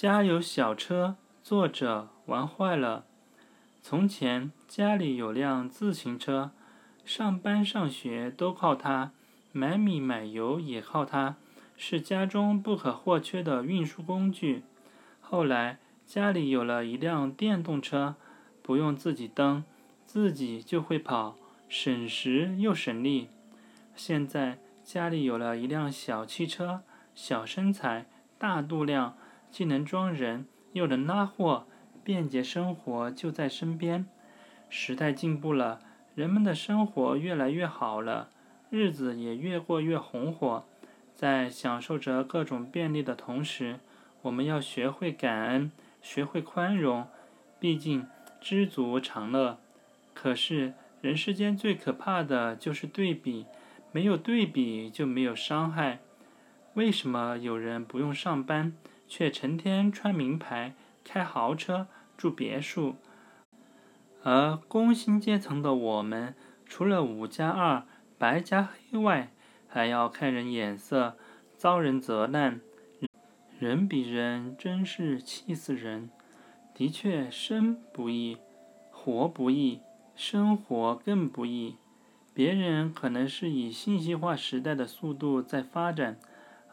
家有小车，作者玩坏了。从前家里有辆自行车，上班上学都靠它，买米买油也靠它，是家中不可或缺的运输工具。后来家里有了一辆电动车，不用自己蹬，自己就会跑，省时又省力。现在家里有了一辆小汽车，小身材，大肚量。既能装人，又能拉货，便捷生活就在身边。时代进步了，人们的生活越来越好了，日子也越过越红火。在享受着各种便利的同时，我们要学会感恩，学会宽容。毕竟知足常乐。可是人世间最可怕的就是对比，没有对比就没有伤害。为什么有人不用上班？却成天穿名牌、开豪车、住别墅，而工薪阶层的我们，除了五加二、白加黑外，还要看人眼色，遭人责难。人比人真是气死人！的确，生不易，活不易，生活更不易。别人可能是以信息化时代的速度在发展。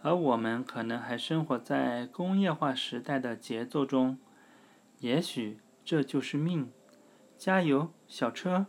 而我们可能还生活在工业化时代的节奏中，也许这就是命。加油，小车！